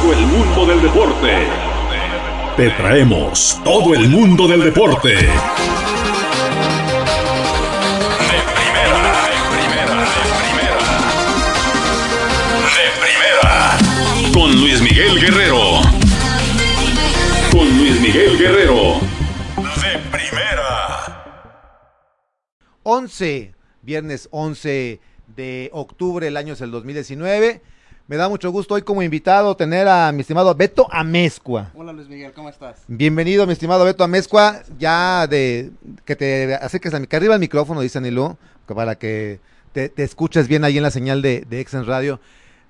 Todo el mundo del deporte. Te traemos todo el mundo del deporte. De primera, de primera, de primera. De primera. Con Luis Miguel Guerrero. Con Luis Miguel Guerrero. De primera. 11, viernes 11 de octubre, el año es el 2019. Me da mucho gusto hoy como invitado tener a mi estimado Beto Amezcua. Hola Luis Miguel, ¿cómo estás? Bienvenido, mi estimado Beto Amezcua. Ya de que te acerques a mi, que arriba el micrófono, dice Anilú, para que te, te, escuches bien ahí en la señal de, de Exen Radio.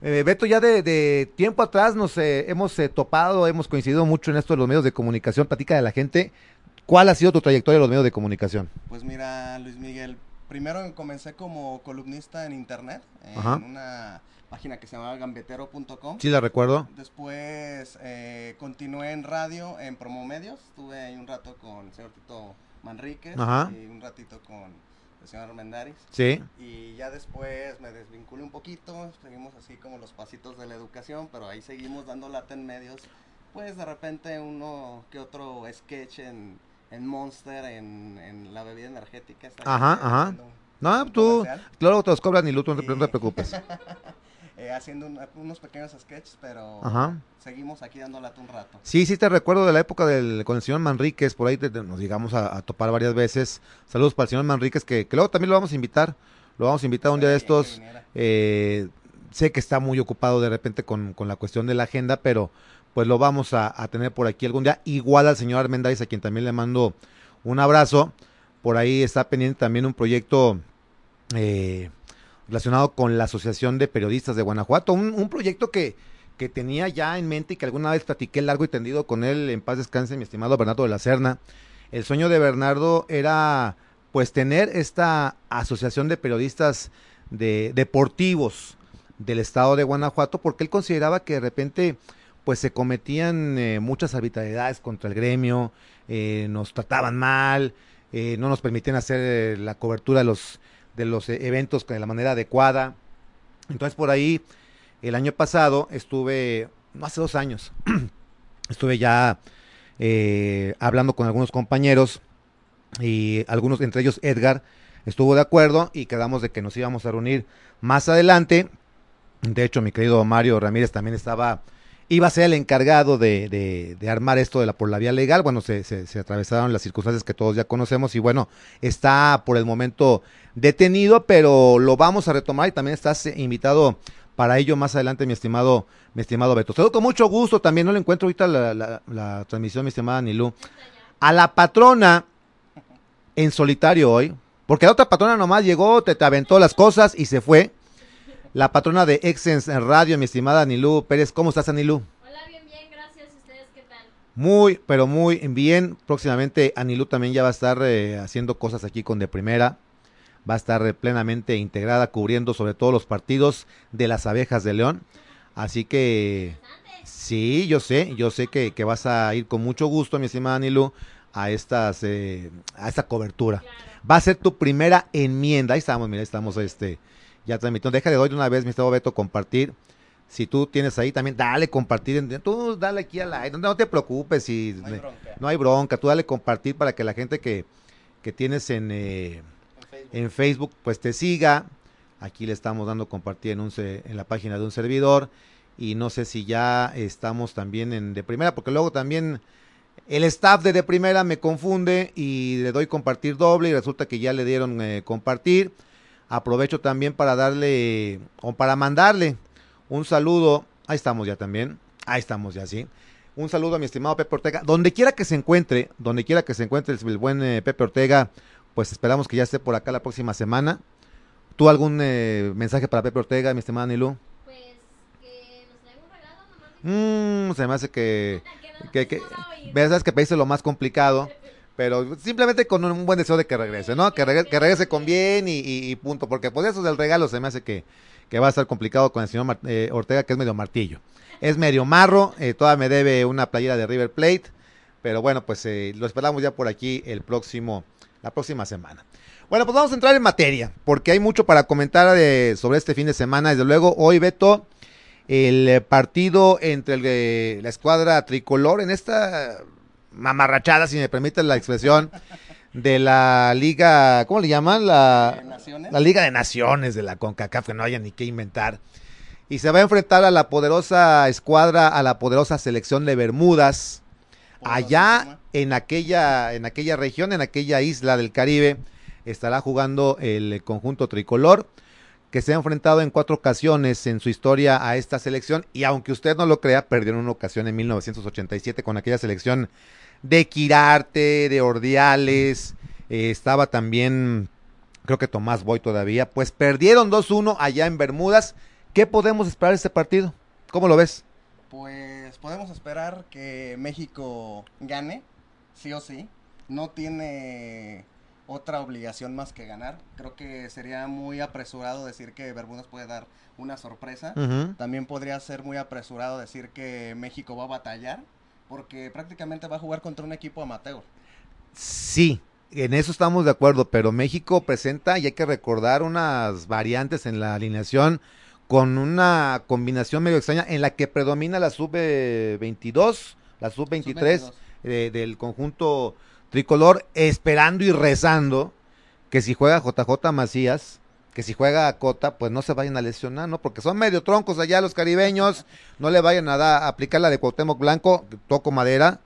Eh, Beto, ya de, de, tiempo atrás nos eh, hemos eh, topado, hemos coincidido mucho en esto de los medios de comunicación. Platica de la gente. ¿Cuál ha sido tu trayectoria en los medios de comunicación? Pues mira, Luis Miguel, primero comencé como columnista en internet, en Ajá. una página que se llamaba gambetero.com. Sí, la recuerdo. Después eh, continué en radio, en Promomedios. Estuve ahí un rato con el señor Tito Manríquez Ajá. y un ratito con el señor Armendaris. Sí. Y ya después me desvinculé un poquito, seguimos así como los pasitos de la educación, pero ahí seguimos dando lata en medios. Pues de repente uno que otro sketch en, en Monster, en, en la bebida energética. está Ajá, ajá. No, tú, claro, te los cobran y tú no te, preocupes. Eh, haciendo un- unos pequeños sketches, pero Ajá. seguimos aquí dando lata un rato. Sí, sí te recuerdo de la época del, con el señor Manríquez, por ahí te- te- nos llegamos a, a topar varias veces. Saludos para el señor Manríquez, que, que luego también lo vamos a invitar. Lo vamos a invitar un día de estos. Eh, sé que está muy ocupado de repente con, con la cuestión de la agenda, pero pues lo vamos a, a tener por aquí algún día. Igual al señor Armendáriz, a quien también le mando un abrazo. Por ahí está pendiente también un proyecto eh, relacionado con la Asociación de Periodistas de Guanajuato. Un, proyecto que, que tenía ya en mente y que alguna vez platiqué largo y tendido con él, en paz descanse, mi estimado Bernardo de la Serna. El sueño de Bernardo era pues tener esta asociación de periodistas de deportivos del estado de Guanajuato porque él consideraba que de repente pues se cometían eh, muchas arbitrariedades contra el gremio, eh, nos trataban mal, eh, no nos permitían hacer la cobertura de los de los eventos de la manera adecuada. Entonces por ahí el año pasado estuve, no hace dos años, estuve ya eh, hablando con algunos compañeros y algunos, entre ellos Edgar, estuvo de acuerdo y quedamos de que nos íbamos a reunir más adelante. De hecho, mi querido Mario Ramírez también estaba, iba a ser el encargado de, de, de armar esto de la por la vía legal. Bueno, se, se, se atravesaron las circunstancias que todos ya conocemos y bueno, está por el momento detenido, pero lo vamos a retomar y también estás eh, invitado para ello más adelante, mi estimado, mi estimado Beto. Saludo con mucho gusto, también no le encuentro ahorita la, la, la transmisión, mi estimada Nilú. A la patrona en solitario hoy, porque la otra patrona nomás llegó, te, te aventó las cosas y se fue. La patrona de Exens en Radio, mi estimada Anilú Pérez. ¿Cómo estás, Anilú? Hola, bien, bien, gracias. ¿Ustedes qué tal? Muy, pero muy bien. Próximamente Anilú también ya va a estar eh, haciendo cosas aquí con De Primera. Va a estar plenamente integrada, cubriendo sobre todo los partidos de las abejas de León. Así que sí, yo sé, yo sé que, que vas a ir con mucho gusto, mi estimada Anilú, a estas, eh, a esta cobertura. Va a ser tu primera enmienda. Ahí estamos, mira, ahí estamos este, ya transmitiendo. Déjale doy de una vez, mi estimado Beto, compartir. Si tú tienes ahí también, dale compartir. Tú dale aquí a la. No, no te preocupes. Si, No hay bronca. no hay bronca. Tú dale compartir para que la gente que, que tienes en, eh, En Facebook. pues te siga. Aquí le estamos dando compartir en, un, en la página de un servidor. Y no sé si ya estamos también en de primera, porque luego también el staff de de primera me confunde y le doy compartir doble y resulta que ya le dieron eh, compartir. Aprovecho también para darle o para mandarle un saludo. Ahí estamos ya también. Ahí estamos ya, sí. Un saludo a mi estimado Pepe Ortega. Donde quiera que se encuentre, donde quiera que se encuentre el buen eh, Pepe Ortega, pues esperamos que ya esté por acá la próxima semana. ¿Tú algún eh, mensaje para Pepe Ortega, mi estimada Nilú? Pues que Mmm, se me hace que, que, que sabes que pediste lo más complicado, pero simplemente con un buen deseo de que regrese, ¿no? Que regrese, que regrese con bien y, y- y punto, porque pues eso del regalo se me hace que, que va a estar complicado con el señor Mar- eh, Ortega, que es medio martillo. Es medio marro, eh, todavía me debe una playera de River Plate, pero bueno, pues eh, lo esperamos ya por aquí el próximo, la próxima semana. Bueno, pues vamos a entrar en materia, porque hay mucho para comentar sobre este fin de semana. Desde luego, hoy, Beto, el partido entre el, eh, la escuadra tricolor en esta mamarrachada, si me permiten la expresión, de la liga, ¿cómo le llaman? ¿De La, Naciones? la Liga de Naciones de la CONCACAF, que no haya ni qué inventar. Y se va a enfrentar a la poderosa escuadra, a la poderosa selección de Bermudas, allá en aquella, en aquella región, en aquella isla del Caribe, estará jugando el conjunto tricolor, que se ha enfrentado en cuatro ocasiones en su historia a esta selección, y aunque usted no lo crea, perdió en una ocasión en 1987 con aquella selección de Quirarte, de Ordiales, eh, estaba también, creo que Tomás Boy todavía, pues perdieron 2-1 allá en Bermudas. ¿Qué podemos esperar de este partido? ¿Cómo lo ves? Pues podemos esperar que México gane, sí o sí. No tiene otra obligación más que ganar. Creo que sería muy apresurado decir que Bermudas puede dar una sorpresa. También podría ser muy apresurado decir que México va a batallar, porque prácticamente va a jugar contra un equipo amateur. Sí, en eso estamos de acuerdo, pero México presenta, y hay que recordar, unas variantes en la alineación con una combinación medio extraña en la que predomina la sub-22, la sub-23 Sub-22. eh, del conjunto tricolor, esperando y rezando que si juega JJ Macías, que si juega Cota, pues no se vayan a lesionar, ¿no? Porque son medio troncos allá los caribeños, no le vayan a, dar- a aplicar la de Cuauhtémoc Blanco, toco madera,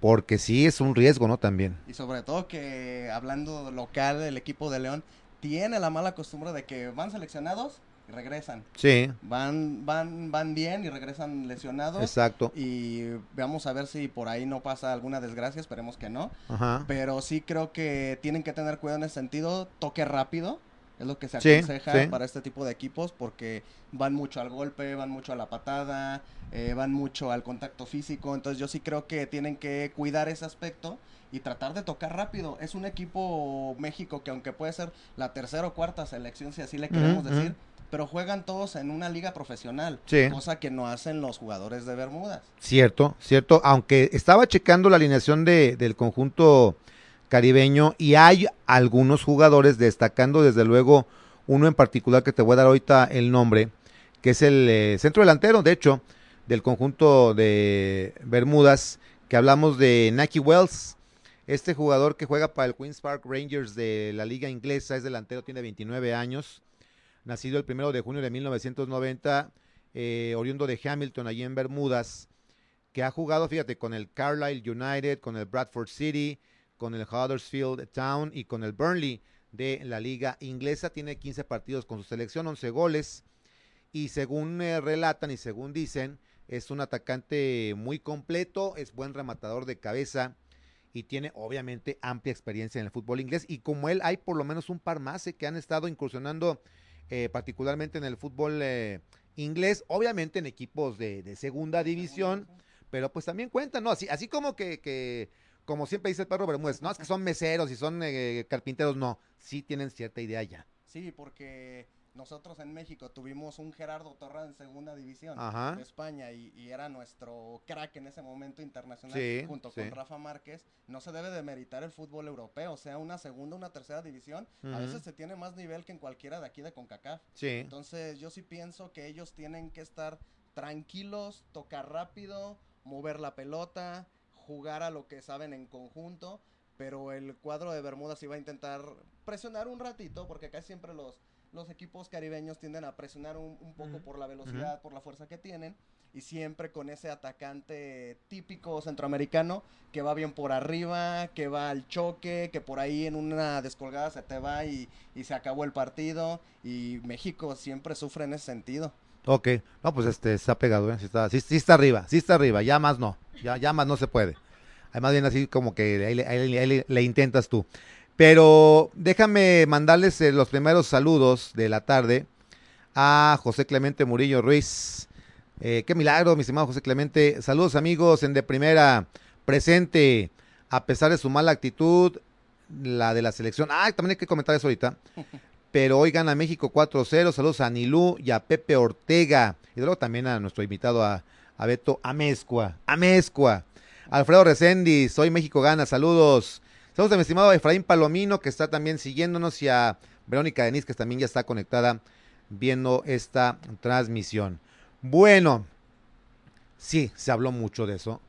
porque sí es un riesgo, ¿no? También. Y sobre todo que hablando local, el equipo de León tiene la mala costumbre de que van seleccionados y regresan. Sí, Van, van, van bien y regresan lesionados. exacto. Y vamos a ver si por ahí no pasa alguna desgracia, esperemos que no. Ajá. Pero sí creo que tienen que tener cuidado en ese sentido. Toque rápido es lo que se Sí, aconseja sí. para este tipo de equipos porque van mucho al golpe, van mucho a la patada, eh, van mucho al contacto físico. Entonces yo sí creo que tienen que cuidar ese aspecto y tratar de tocar rápido. Es un equipo México que aunque puede ser la tercera o cuarta selección, si así le queremos decir, pero juegan todos en una liga profesional, Sí. cosa que no hacen los jugadores de Bermudas. Cierto, cierto. Aunque estaba checando la alineación de, del conjunto caribeño y hay algunos jugadores, destacando desde luego uno en particular que te voy a dar ahorita el nombre, que es el eh, centro delantero, de hecho, del conjunto de Bermudas, que hablamos de Naki Wells, este jugador que juega para el Queens Park Rangers de la liga inglesa, es delantero, tiene 29 años, nacido el primero de junio de 1990, eh, oriundo de Hamilton, allí en Bermudas, que ha jugado, fíjate, con el Carlisle United, con el Bradford City, con el Huddersfield Town y con el Burnley de la liga inglesa. Tiene 15 partidos con su selección, 11 goles. Y según eh, relatan y según dicen, es un atacante muy completo, es buen rematador de cabeza y tiene obviamente amplia experiencia en el fútbol inglés. Y como él, hay por lo menos un par más eh, que han estado incursionando eh, particularmente en el fútbol eh, inglés, obviamente en equipos de, de segunda división, pero pues también cuentan, ¿no? Así, así como que, que, como siempre dice el perro Bermúdez, no es que son meseros y son eh, carpinteros, no, sí tienen cierta idea ya. Sí, porque nosotros en México tuvimos un Gerardo Torra en segunda división Ajá. de España y, y era nuestro crack en ese momento internacional Sí, junto sí. con Rafa Márquez. No se debe de meritar el fútbol europeo, sea una segunda, una tercera división. A veces se tiene más nivel que en cualquiera de aquí de CONCACAF. Sí, Entonces yo sí pienso que ellos tienen que estar tranquilos, tocar rápido, mover la pelota, jugar a lo que saben en conjunto, pero el cuadro de Bermudas iba a intentar presionar un ratito, porque acá siempre los, los equipos caribeños tienden a presionar un, un poco por la velocidad, por la fuerza que tienen, y siempre con ese atacante típico centroamericano que va bien por arriba, que va al choque, que por ahí en una descolgada se te va y, y se acabó el partido, y México siempre sufre en ese sentido. ok. No, pues este está pegado, ¿eh? Sí está, sí, sí está arriba, sí está arriba, ya más no, ya, ya más no se puede. Además bien así como que ahí, le intentas tú. Pero déjame mandarles eh, los primeros saludos de la tarde a José Clemente Murillo Ruiz, Eh, qué milagro, mi estimado José Clemente. Saludos amigos en de primera, presente, a pesar de su mala actitud, la de la selección. Ah, también hay que comentar eso ahorita. Pero hoy gana México 4-0. Saludos a Anilú y a Pepe Ortega. Y luego también a nuestro invitado a, a Beto Amezcua. Amezcua. Alfredo Reséndiz, hoy México gana. Saludos. Saludos a mi estimado Efraín Palomino, que está también siguiéndonos, y a Verónica Denis, que también ya está conectada viendo esta transmisión. Bueno, sí, se habló mucho de eso.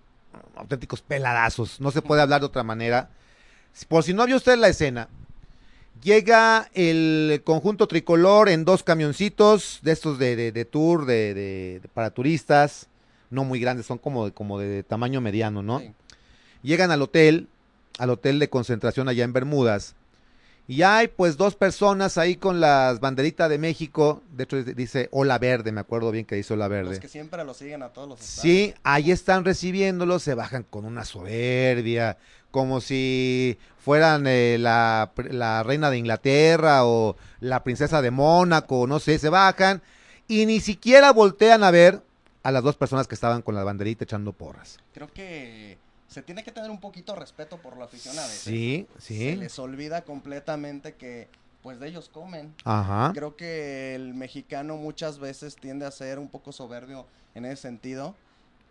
Auténticos peladazos. No se puede hablar de otra manera. Por si no vio usted la escena, llega el conjunto tricolor en dos camioncitos de estos de, de, de tour, de, de, para turistas, no muy grandes, son como, como de tamaño mediano, ¿no? Sí. Llegan al hotel, al hotel de concentración allá en Bermudas, y hay pues dos personas ahí con las banderitas de México, de hecho dice Ola Verde, me acuerdo bien que dice Ola Verde. Los que siempre lo siguen a todos los estadios. Sí, ahí están recibiéndolos, se bajan con una soberbia, como si fueran eh, la, la reina de Inglaterra o la princesa de Mónaco, no sé, se bajan y ni siquiera voltean a ver a las dos personas que estaban con la banderita echando porras. Creo que se tiene que tener un poquito de respeto por la afición a veces. Sí, Se sí. les olvida completamente que pues de ellos comen. Ajá. Creo que el mexicano muchas veces tiende a ser un poco soberbio en ese sentido.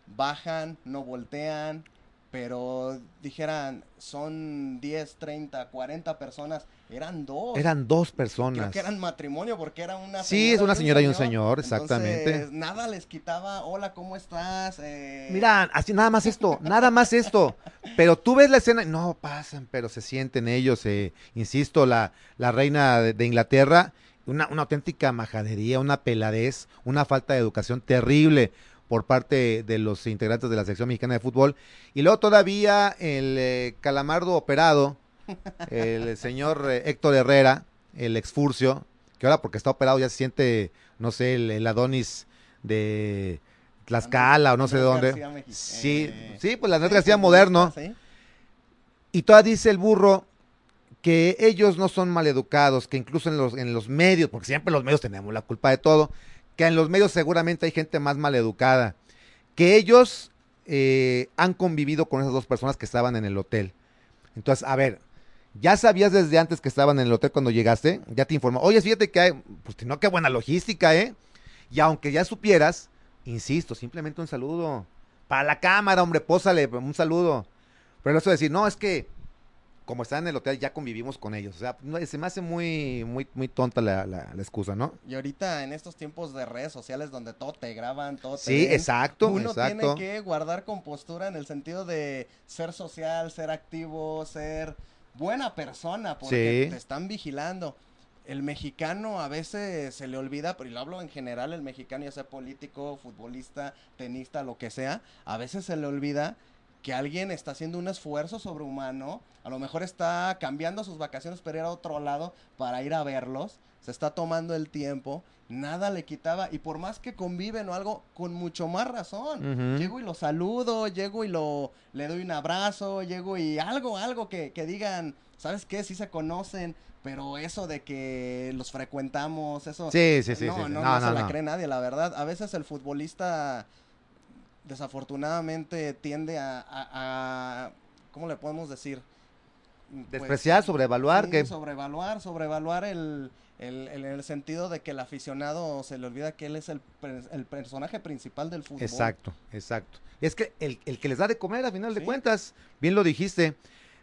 Bajan, no voltean, pero dijeran, son 10, 30, 40 personas, eran dos. Eran dos Creo personas. que eran matrimonio porque era una Sí, es una señora y un señor, exactamente. Entonces, nada les quitaba, hola, ¿cómo estás? Eh, Mira, así nada más esto, nada más esto. Pero tú ves la escena, no pasan, pero se sienten ellos, eh, insisto, la, la reina de, de Inglaterra, una, una auténtica majadería, una peladez, una falta de educación terrible por parte de los integrantes de la sección mexicana de fútbol. Y luego todavía el eh, calamardo operado, el señor eh, Héctor Herrera, el exfurcio, que ahora porque está operado ya se siente, no sé, el, el Adonis de Tlaxcala o no sé de dónde. García Sí, eh, sí, pues la Andrés García moderno. sí. Y todavía dice el burro que ellos no son maleducados, que incluso en los, en los medios, porque siempre los medios tenemos la culpa de todo, que en los medios seguramente hay gente más maleducada, que ellos eh, han convivido con esas dos personas que estaban en el hotel. Entonces, a ver, ¿ya sabías desde antes que estaban en el hotel cuando llegaste? Ya te informó. Oye, fíjate que hay, pues no, qué buena logística, ¿eh? Y aunque ya supieras, insisto, simplemente un saludo. Para la cámara, hombre, pósale un saludo. Pero eso de decir, no, es que como están en el hotel ya convivimos con ellos. O sea, se me hace muy, muy, muy tonta la, la- la excusa, ¿no? Y ahorita en estos tiempos de redes sociales donde todo te graban, todo te Sí, ven, exacto, uno exacto. tiene que guardar compostura en el sentido de ser social, ser activo, ser buena persona, porque Sí. te están vigilando. El mexicano a veces se le olvida, pero y lo hablo en general, el mexicano, ya sea político, futbolista, tenista, lo que sea, a veces se le olvida que alguien está haciendo un esfuerzo sobrehumano, a lo mejor está cambiando sus vacaciones para ir a otro lado para ir a verlos, se está tomando el tiempo, nada le quitaba, y por más que conviven o algo, con mucho más razón. Llego y lo saludo, llego y lo le doy un abrazo, llego y algo, algo que, que digan, ¿sabes qué? Sí se conocen, pero eso de que los frecuentamos, eso... Sí, sí, sí. no, sí, sí. no, No, no, no, se la cree nadie, la verdad. A veces el futbolista desafortunadamente tiende a, a- a- ¿cómo le podemos decir? Pues, Despreciar, sobrevaluar, sí, que sobrevaluar, sobrevaluar el, el, el- el sentido de que el aficionado se le olvida que él es el, el personaje principal del fútbol. Exacto, exacto. Es que el, el que les da de comer, a final de cuentas, bien lo dijiste.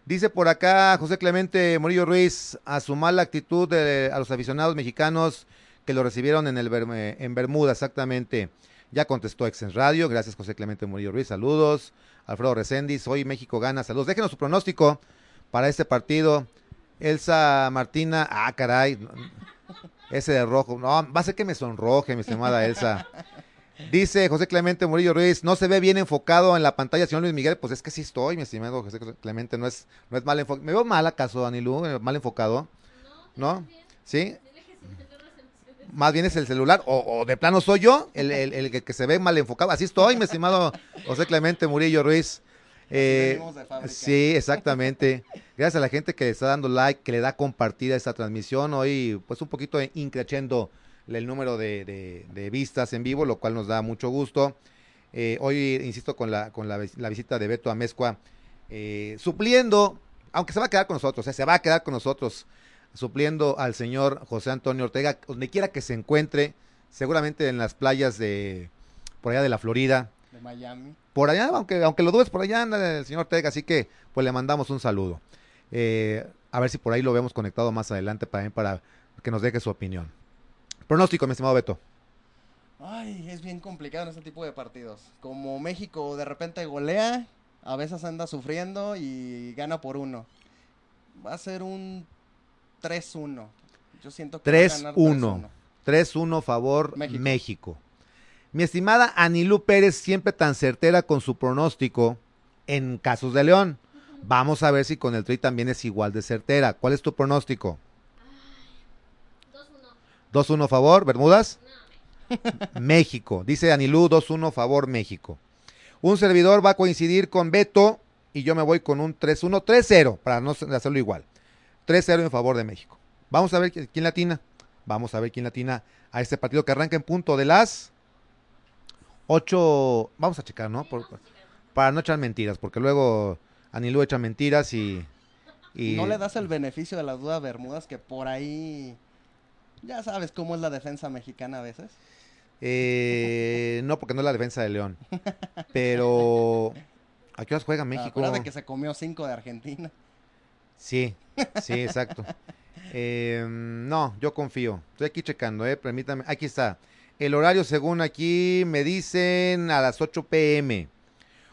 Dice por acá José Clemente Murillo Ruiz, a su mala actitud de- a los aficionados mexicanos que lo recibieron en, el en Bermuda, exactamente. Ya contestó Exen Radio, gracias José Clemente Murillo Ruiz, saludos. Alfredo Reséndiz, hoy México gana, saludos. Déjenos su pronóstico para este partido. Elsa Martina, ah, caray, no, ese de rojo, no, va a ser que me sonroje, mi estimada Elsa. Dice José Clemente Murillo Ruiz, no se ve bien enfocado en la pantalla, señor Luis Miguel. Pues es que sí estoy, mi estimado José Clemente, no es, no es mal enfocado. ¿Me veo mal acaso, Danilú? eh, ¿Mal enfocado? ¿No? ¿Sí? Dile que si no te recepciones. Más bien es el celular, o, o de plano soy yo, el, el- el que, que se ve mal enfocado. Así estoy, mi estimado José Clemente Murillo Ruiz. Eh, sí, exactamente. Gracias a la gente que le está dando like, que le da compartida esta transmisión. Hoy, pues un poquito increchendo el número de, de- de vistas en vivo, lo cual nos da mucho gusto. Eh, hoy, insisto, con la, con la visita de Beto Amezcua, eh, supliendo, aunque se va a quedar con nosotros, eh, se va a quedar con nosotros, supliendo al señor José Antonio Ortega, donde quiera que se encuentre, seguramente en las playas de por allá de la Florida, De Miami. por allá, aunque, aunque lo dudes, por allá anda el señor Ortega, así que pues le mandamos un saludo. Eh, a ver si por ahí lo vemos conectado más adelante para, para que nos deje su opinión. Pronóstico, mi estimado Beto. Ay, es bien complicado en este tipo de partidos. Como México de repente golea, a veces anda sufriendo y gana por uno. Va a ser un 3-1. Yo siento que va a ganar 3-1. 3-1. 3-1 favor México. México. Mi estimada Anilú Pérez, siempre tan certera con su pronóstico en casos de León. Vamos a ver si con el Tri también es igual de certera. ¿Cuál es tu pronóstico? 2-1. 2-1 favor, Bermudas. México. Dice Anilú 2-1 favor México. Un servidor va a coincidir con Beto y yo me voy con un 3-1, 3-0 para no hacerlo igual. 3-0 en favor de México. Vamos a ver qui- quién latina. Vamos a ver quién latina a este partido que arranca en punto de las 8. Vamos a checar, ¿no? Por- para no echar mentiras, porque luego Anilú echa mentiras y. y No le das el beneficio de la duda a Bermudas que por ahí... Ya sabes cómo es la defensa mexicana a veces. Eh, no, porque no es la defensa de León. Pero. ¿A qué horas juega México? Acuérdate que se comió cinco de Argentina. Sí, sí, exacto. Eh, no, yo confío. Estoy aquí checando, eh. Permítame. Aquí está. El horario, según aquí, me dicen a las 8 pm.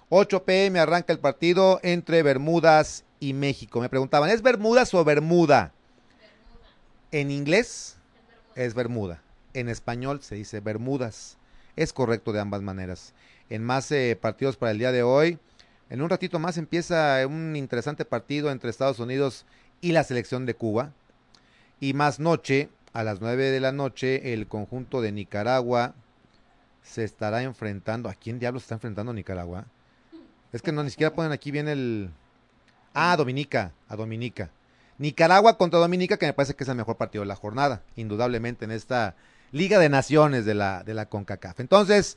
8 pm arranca el partido entre Bermudas y México. Me preguntaban, ¿es Bermudas o Bermuda? En inglés es Bermuda. En español se dice Bermudas. Es correcto de ambas maneras. En más eh, partidos para el día de hoy, en un ratito más empieza un interesante partido entre Estados Unidos y la selección de Cuba. Y más noche, a las 9 de la noche, el conjunto de Nicaragua se estará enfrentando. ¿A quién diablos está enfrentando Nicaragua? Es que no ni siquiera ponen aquí bien el. Ah, Dominica, a Dominica. Nicaragua contra Dominica, que me parece que es el mejor partido de la jornada, indudablemente en esta Liga de Naciones de la, de la CONCACAF. Entonces,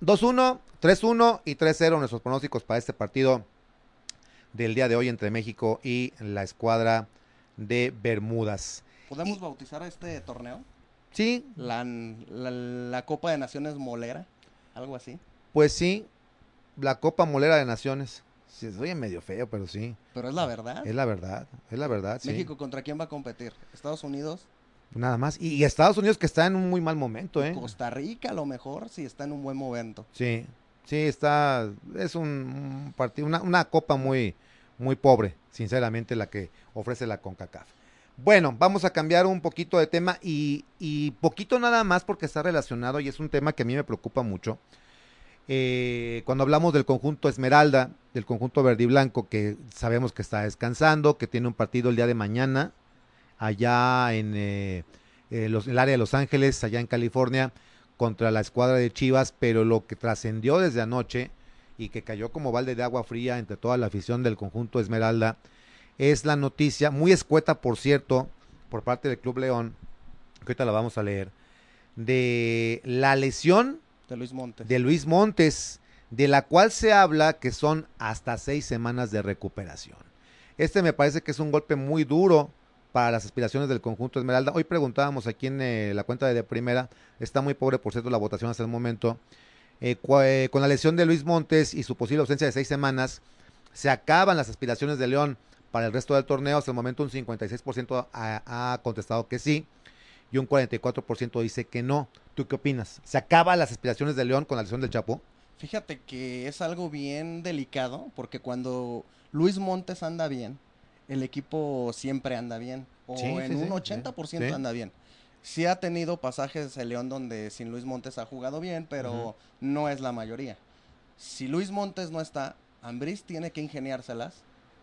2-1, 3-1 y 3-0 nuestros pronósticos para este partido del día de hoy entre México y la escuadra de Bermudas. ¿Podemos bautizar a este torneo? Sí, La, la, la Copa de Naciones Molera, algo así. pues sí, la Copa Molera de Naciones. Sí, se oye medio feo, pero sí, Pero es la verdad. es la verdad, es la verdad, sí. México contra quién va a competir? Estados Unidos, Nada más. Y, y Estados Unidos que está en un muy mal momento, ¿eh? Costa Rica a lo mejor si está en un buen momento. Sí, sí, está, es un, un partido, una, una copa muy, muy pobre, sinceramente, la que ofrece la CONCACAF. Bueno, vamos a cambiar un poquito de tema y, y poquito nada más porque está relacionado y es un tema que a mí me preocupa mucho. Eh, cuando hablamos del conjunto Esmeralda, del conjunto verde y blanco, que sabemos que está descansando, que tiene un partido el día de mañana, allá en eh, eh, los- el área de Los Ángeles, allá en California, contra la escuadra de Chivas, pero lo que trascendió desde anoche y que cayó como balde de agua fría entre toda la afición del conjunto Esmeralda, es la noticia, muy escueta por cierto, por parte del Club León, que ahorita la vamos a leer, de la lesión De Luis Montes. de Luis Montes, de la cual se habla que son hasta seis semanas de recuperación. Este me parece que es un golpe muy duro para las aspiraciones del conjunto Esmeralda. Hoy preguntábamos aquí en eh, la cuenta de, primera, está muy pobre por cierto la votación hasta el momento, eh, eh, con la lesión de Luis Montes y su posible ausencia de seis semanas, se acaban las aspiraciones de León para el resto del torneo. Hasta el momento un 56% ha, ha contestado que sí y un 44% dice que no. ¿Tú qué opinas? ¿Se acaban las aspiraciones de León con la lesión del Chapo? Fíjate que es algo bien delicado porque cuando Luis Montes anda bien, el equipo siempre anda bien. O Sí, en sí, un sí, 80% sí. anda bien. Sí ha tenido pasajes el León donde sin Luis Montes ha jugado bien, pero no es la mayoría. Si Luis Montes no está, Ambriz tiene que ingeniárselas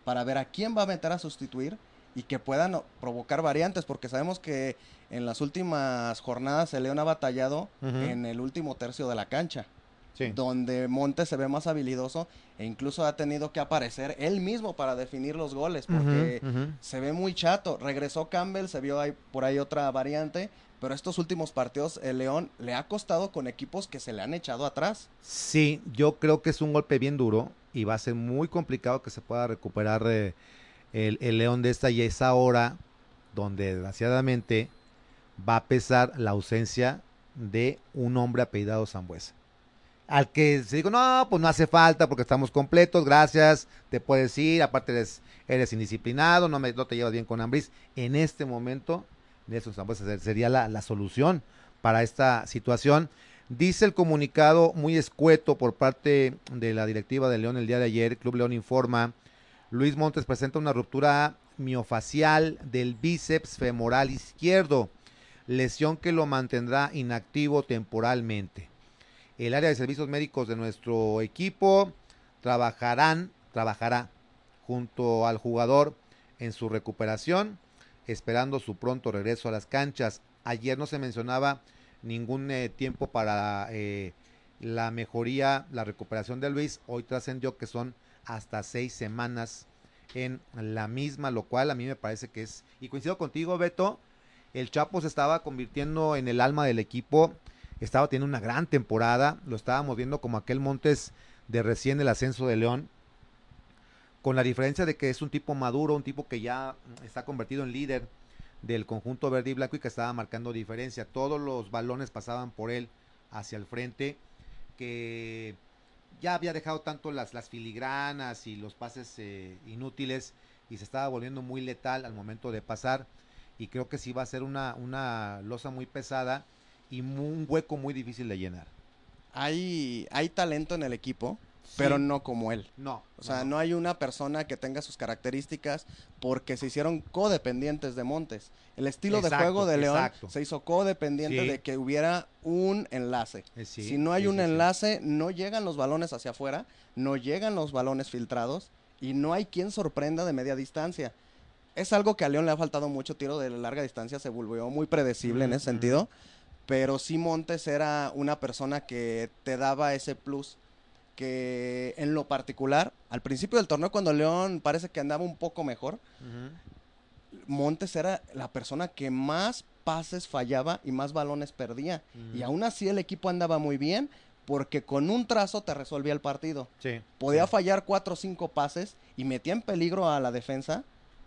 para ver a quién va a meter a sustituir y que puedan provocar variantes, porque sabemos que en las últimas jornadas el León ha batallado en el último tercio de la cancha Sí. donde Montes se ve más habilidoso e incluso ha tenido que aparecer él mismo para definir los goles porque se ve muy chato. Regresó Campbell, se vio ahí, por ahí otra variante, pero estos últimos partidos el León le ha costado con equipos que se le han echado atrás. Sí, yo creo que es un golpe bien duro y va a ser muy complicado que se pueda recuperar eh, el, el León de esta y es ahora donde desgraciadamente va a pesar la ausencia de un hombre apellidado Zambuesa. Al que se digo, no, pues no hace falta porque estamos completos, gracias, te puedes ir, aparte eres, eres indisciplinado, no, me, no te llevas bien con Ambris. En este momento, Nelson Zambuesa sería la, la solución para esta situación. Dice el comunicado muy escueto por parte de la directiva de León el día de ayer, Club León informa, Luis Montes presenta una ruptura miofacial del bíceps femoral izquierdo, lesión que lo mantendrá inactivo temporalmente. El área de servicios médicos de nuestro equipo trabajarán, trabajará junto al jugador en su recuperación, esperando su pronto regreso a las canchas. Ayer no se mencionaba ningún eh, tiempo para eh, la mejoría, la recuperación de Luis. Hoy trascendió que son hasta seis semanas en la misma, lo cual a mí me parece que es, y coincido contigo, Beto, el Chapo se estaba convirtiendo en el alma del equipo, estaba teniendo una gran temporada, lo estábamos viendo como aquel Montes de recién el ascenso de León, con la diferencia de que es un tipo maduro, un tipo que ya está convertido en líder del conjunto verde y blanco y que estaba marcando diferencia. Todos los balones pasaban por él hacia el frente, que ya había dejado tanto las, filigranas y los pases eh, inútiles y se estaba volviendo muy letal al momento de pasar y creo que sí va a ser una, una losa muy pesada y un hueco muy difícil de llenar. Hay, hay talento en el equipo, pero no como él. No, O sea, no hay una persona que tenga sus características porque se hicieron codependientes de Montes. El estilo de juego de León exacto. se hizo codependiente Sí. de que hubiera un enlace. Eh, sí, si no hay un enlace, no llegan los balones hacia afuera, no llegan los balones filtrados y no hay quien sorprenda de media distancia. Es algo que a León le ha faltado mucho, tiro de larga distancia se volvió muy predecible en ese Ujú. sentido, pero sí Montes era una persona que te daba ese plus que en lo particular, al principio del torneo cuando León parece que andaba un poco mejor. Montes era la persona que más pases fallaba y más balones perdía. Y aún así el equipo andaba muy bien porque con un trazo te resolvía el partido. Sí. Podía sí. fallar cuatro o cinco pases y metía en peligro a la defensa,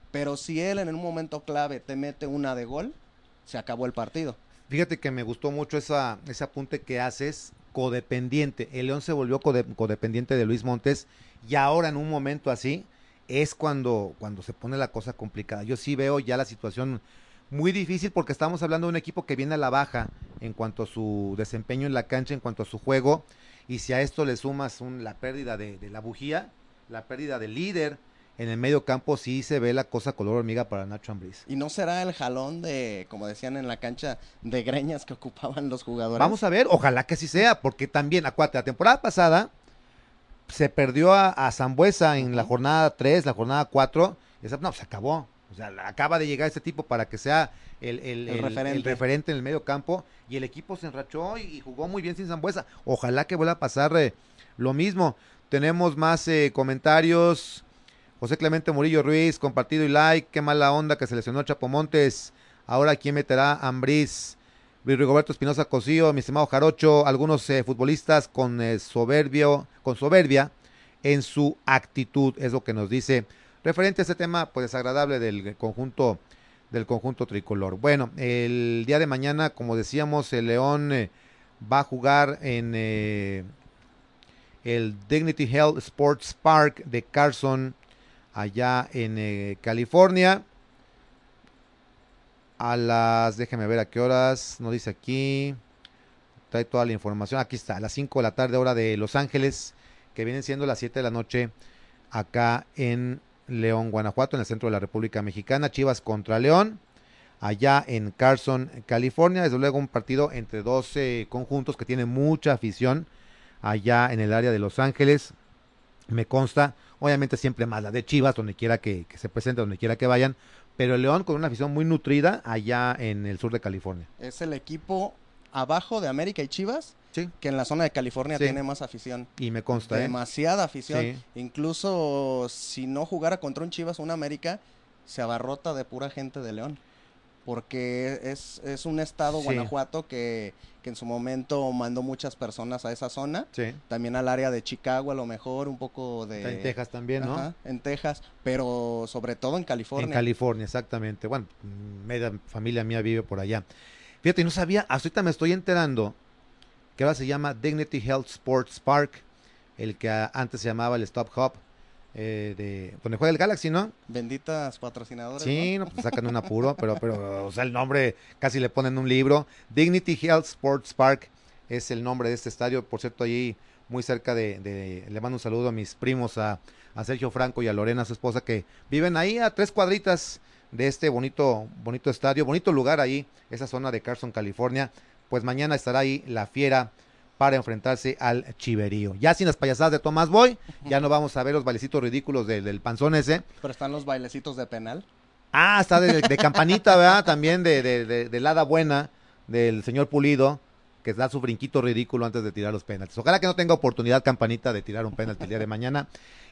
pero si él en un momento clave te mete una de gol, se acabó el partido. Fíjate que me gustó mucho esa, ese apunte que haces, codependiente. El León se volvió code- codependiente de Luis Montes y ahora en un momento así es cuando, cuando se pone la cosa complicada. Yo sí veo ya la situación muy difícil porque estamos hablando de un equipo que viene a la baja en cuanto a su desempeño en la cancha, en cuanto a su juego. Y si a esto le sumas un- la pérdida de, de la bujía, la pérdida del líder en el medio campo, sí se ve la cosa color hormiga para Nacho Ambriz. Y no será el jalón de, como decían en la cancha, de greñas que ocupaban los jugadores. Vamos a ver, ojalá que así sea, porque también, acuérdate, la temporada pasada se perdió a, Zambuesa en la jornada 3, la jornada 4, y esa, no, se acabó. O sea, acaba de llegar este tipo para que sea el, el- El el- referente. el referente en el medio campo y el equipo se enrachó y, y jugó muy bien sin Zambuesa. Ojalá que vuelva a pasar eh, lo mismo. Tenemos más eh, comentarios. José Clemente Murillo Ruiz, compartido y like. Qué mala onda que seleccionó Chapo Montes. Ahora, ¿quién meterá a Ambriz? Rigoberto Espinosa Cosío, mi estimado Jarocho, algunos eh, futbolistas con eh, soberbio, con soberbia en su actitud, es lo que nos dice referente a este tema pues desagradable del conjunto del conjunto tricolor. Bueno, el día de mañana, como decíamos, el León eh, va a jugar en el Dignity Health Sports Park de Carson, allá en eh, California. A las, déjeme ver a qué horas, no dice aquí, trae toda la información, aquí está, a las 5 de la tarde, hora de Los Ángeles, que vienen siendo las 7 de la noche acá en León, Guanajuato, en el centro de la República Mexicana, Chivas contra León, allá en Carson, California, desde luego un partido entre dos conjuntos que tienen mucha afición allá en el área de Los Ángeles, me consta, obviamente siempre más la de Chivas, donde quiera que, que se presente, donde quiera que vayan, pero el León con una afición muy nutrida allá en el sur de California. Es el equipo abajo de América y Chivas Sí. que en la zona de California Sí. tiene más afición. Y me consta, ¿eh? Demasiada afición. Sí. Incluso si no jugara contra un Chivas o un América, se abarrota de pura gente de León. porque es, es un estado. Guanajuato, que, que en su momento mandó muchas personas a esa zona, Sí. también al área de Chicago a lo mejor, un poco de... Está en Texas también, ¿no? Ajá, en Texas, pero sobre todo en California. En California, exactamente. Bueno, media familia mía vive por allá. Fíjate, no sabía, hasta ahorita me estoy enterando que ahora se llama Dignity Health Sports Park, el que antes se llamaba el Stop Hub, eh, de donde juega el Galaxy, ¿no? Benditas patrocinadores. Sí, no, pues sacan un apuro, pero, pero, o sea, el nombre casi le ponen un libro. Dignity Health Sports Park es el nombre de este estadio. Por cierto, allí muy cerca de, de- le mando un saludo a mis primos, a, a Sergio Franco y a Lorena, su esposa, que viven ahí a tres cuadritas de este bonito, bonito estadio, bonito lugar ahí, esa zona de Carson, California. Pues mañana estará ahí la fiera para enfrentarse al chiverío. Ya sin las payasadas de Tomás Boy, ya no vamos a ver los bailecitos ridículos del- del panzón ese. Pero están los bailecitos de penal. Ah, está de, de campanita, ¿verdad? También de, de, de, hada buena del señor Pulido, que da su brinquito ridículo antes de tirar los penaltis. Ojalá que no tenga oportunidad campanita de tirar un penalti el día de mañana.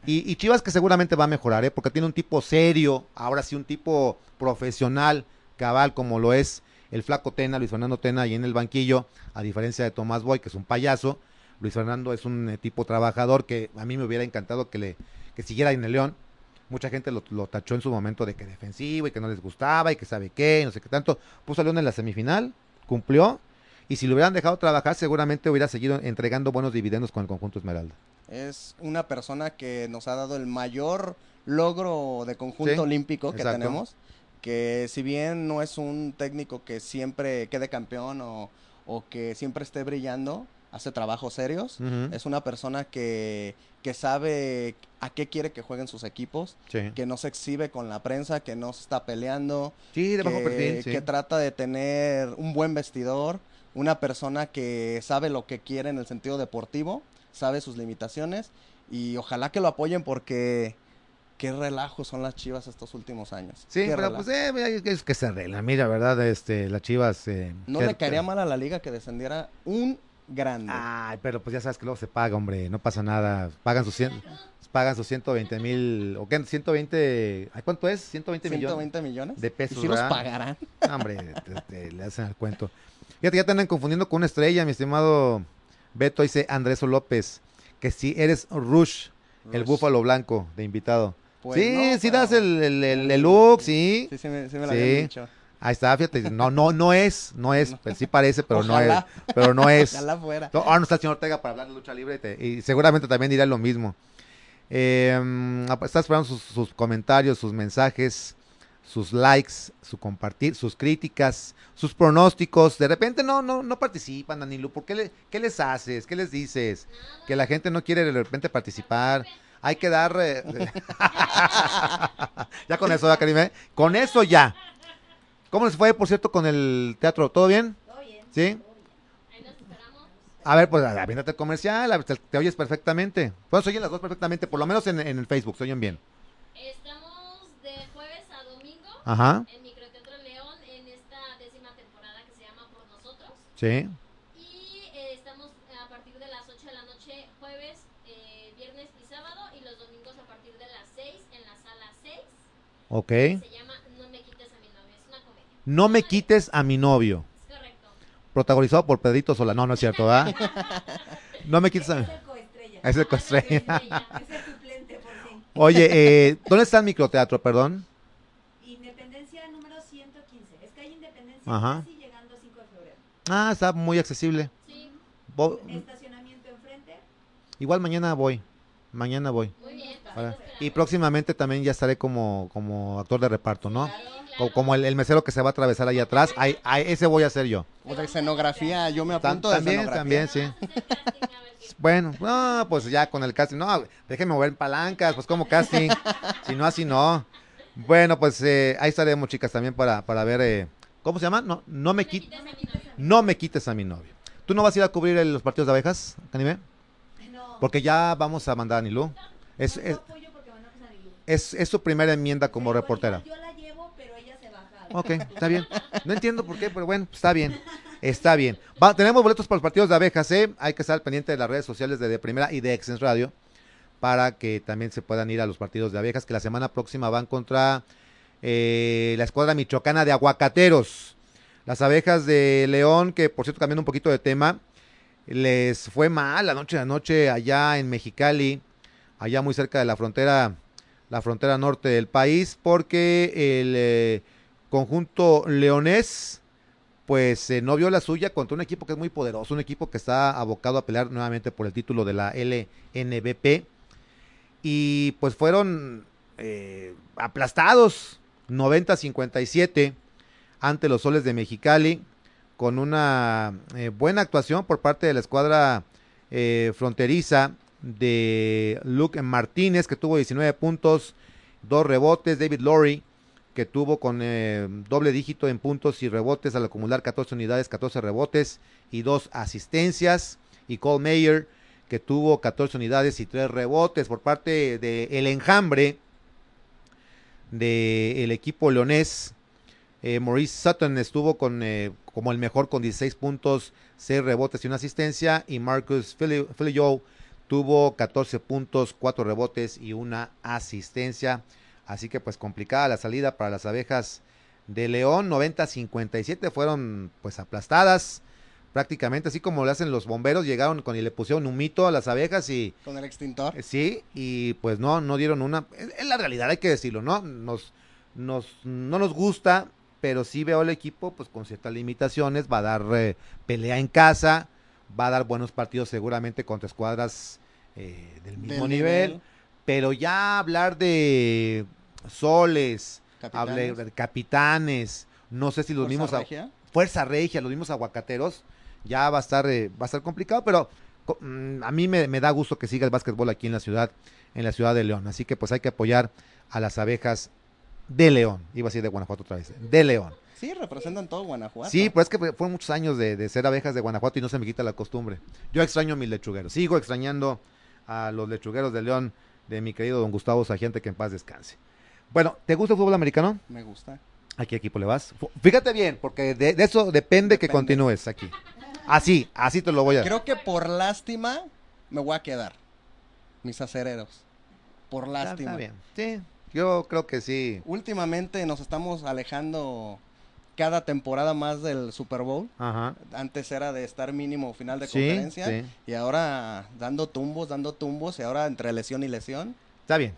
Y, y Chivas que seguramente va a mejorar, ¿eh? Porque tiene un tipo serio, ahora sí un tipo profesional, cabal, como lo es el flaco Tena, Luis Fernando Tena, ahí en el banquillo, a diferencia de Tomás Boy, que es un payaso. Luis Fernando es un eh, tipo trabajador que a mí me hubiera encantado que le que siguiera en el León. Mucha gente lo, lo tachó en su momento de que defensivo y que no les gustaba y que sabe qué, y no sé qué tanto. Puso a León en la semifinal, cumplió. Y si lo hubieran dejado trabajar, seguramente hubiera seguido entregando buenos dividendos con el conjunto Esmeralda. Es una persona que nos ha dado el mayor logro de conjunto Sí, olímpico que exacto. tenemos. Que si bien no es un técnico que siempre quede campeón o, o que siempre esté brillando, hace trabajos serios. Es una persona que, que sabe a qué quiere que jueguen sus equipos, Sí. que no se exhibe con la prensa, que no se está peleando, Sí, de bajo perfil. sí. que trata de tener un buen vestidor, una persona que sabe lo que quiere en el sentido deportivo, sabe sus limitaciones y ojalá que lo apoyen porque qué relajo son las Chivas estos últimos años. Sí, pero relajo. pues eh, es que se arregla. Mira, verdad, este, las Chivas. eh, no que- le caería mal a la liga que descendiera un grande. Ay, pero pues ya sabes que luego se paga, hombre, no pasa nada. Pagan sus, cien, pagan sus 120 mil, o qué, 120, ¿ay, ¿cuánto es? 120 millones 120 millones de pesos, y si los pagarán. No, hombre, te- te- le hacen el cuento. Fíjate, ya te andan confundiendo con una estrella, mi estimado Beto, dice Andrés López, que si eres Rush, el búfalo blanco de invitado. Pues sí, no, sí pero- das el, el- el- el look, sí. Sí, sí me, me Sí. habían dicho. Ahí está, fíjate, no, no, no es, no es, pues sí parece, pero no es, pero no es. Ojalá fuera. No, ahora no está el señor Ortega para hablar de lucha libre y, te- y seguramente también dirá lo mismo. Eh, está esperando sus, sus comentarios, sus mensajes, sus likes, su compartir, sus críticas, sus pronósticos. De repente no, no, no participan, Danilu. ¿Por qué, le- qué les haces? ¿Qué les dices? Que la gente no quiere de repente participar. Hay que dar... eh, ya con eso, ya, Karime. Con eso ya. ¿Cómo les fue, por cierto, con el teatro? ¿Todo bien? Todo bien. ¿Sí? Ahí nos esperamos. A ver, pues aviéntate el comercial, a ver, te, te oyes perfectamente. Pues se oyen las dos perfectamente, por lo menos en, en el Facebook, se oyen bien. Estamos de jueves a domingo Ajá, en Microteatro León en esta décima temporada que se llama Por Nosotros. sí. Y eh, estamos a partir de las 8 de la noche, jueves, eh, viernes y sábado. Y los domingos a partir de las 6 en la sala 6. Ok. Se llama No me quites a mi novio. Es una comedia. No me quites a mi novio. Es correcto. Protagonizado por Pedrito Sola. No, no es cierto, ¿verdad? No me quites a mi... Es el coestrella. Es el coestrella. Estrella. Es el suplente, por fin. Oye, eh, ¿dónde está el microteatro, perdón? Independencia número 115. Es calle Independencia, Ajá. casi llegando a 5 de febrero. Ah, está muy accesible. Sí, Vo- Estacionamiento enfrente. Igual mañana voy. Mañana voy. muy bien. Ahora, Y próximamente también ya estaré como, como actor de reparto, ¿no? Como el, el mesero que se va a atravesar ahí atrás. Ahí, ahí- ese voy a ser yo. O de escenografía, yo me apunto de también, escenografía. también, sí. Hacer Bueno, no, pues ya con el casting, no, déjenme mover palancas, pues como casting, si no así no. Bueno, pues eh, ahí estaremos chicas también para, para ver, eh, ¿cómo se llama? No, no me quites, quites a mi novio. no me quites a mi novio. ¿Tú no vas a ir a cubrir el- los partidos de abejas, Canime? No. Porque ya vamos a mandar a Nilú. Es, es, su primera enmienda como Pero reportera. Yo la llevo, pero ella se baja. Ok, está bien. No entiendo por qué, pero bueno, está bien. Está bien. Va, tenemos boletos para los partidos de abejas, ¿eh? Hay que estar pendiente de las redes sociales de, de Primera y de Exens Radio para que también se puedan ir a los partidos de abejas, que la semana próxima van contra eh, la escuadra michoacana de aguacateros. Las abejas de León, que por cierto cambiando un poquito de tema, les fue mal la noche de noche allá en Mexicali, allá muy cerca de la frontera, la frontera norte del país, porque el eh, conjunto leonés pues eh, no vio la suya contra un equipo que es muy poderoso, un equipo que está abocado a pelear nuevamente por el título de la LNBP. Y pues fueron eh, aplastados 90-57 ante los soles de Mexicali con una eh, buena actuación por parte de la escuadra fronteriza de Luke Martínez que tuvo 19 puntos, dos rebotes, David Laurie que tuvo con eh, doble dígito en puntos y rebotes al acumular 14 unidades, 14 rebotes y dos asistencias. Y Cole Mayer, que tuvo 14 unidades y 3 rebotes por parte del el enjambre del equipo leonés. Eh, Maurice Sutton estuvo con, eh, como el mejor con 16 puntos, 6 rebotes y una asistencia. Y Marcus Filio tuvo 14 puntos, 4 rebotes y una asistencia. Así que pues complicada la salida para las abejas de León. 90-57 fueron pues aplastadas prácticamente, así como lo hacen los bomberos, llegaron con y le pusieron un mito a las abejas y... Con el extintor. Sí, y pues no, no dieron una... Es la realidad, hay que decirlo, ¿no? Nos, nos, no nos gusta, pero sí veo el equipo pues con ciertas limitaciones, va a dar eh, pelea en casa, va a dar buenos partidos seguramente contra escuadras eh, del mismo nivel pero ya hablar de soles, capitanes, de capitanes no sé si los mismos regia? Fuerza Regia, los mismos aguacateros, ya va a estar eh, va a estar complicado, pero mm, a mí me, da gusto que siga el básquetbol aquí en la ciudad, en la ciudad de León, así que pues hay que apoyar a las abejas de León, iba a decir de Guanajuato otra vez, de León. Sí, representan todo Guanajuato. Sí, pues es que fueron muchos años de, de, ser abejas de Guanajuato y no se me quita la costumbre. Yo extraño a mis lechugueros, sigo extrañando a los lechugueros de León de mi querido don Gustavo Sagiente, que en paz descanse. Bueno, ¿te gusta el fútbol americano? Me gusta. ¿A qué equipo le vas? Fíjate bien, porque de, eso depende, que continúes aquí. Así, así te lo voy a... Creo que por lástima me voy a quedar. Mis acereros. Por lástima. está bien. Sí, yo creo que sí. Últimamente nos estamos alejando cada temporada más del Super Bowl. Antes era de estar mínimo final de conferencia y ahora dando tumbos, dando tumbos y ahora entre lesión y lesión. Está bien.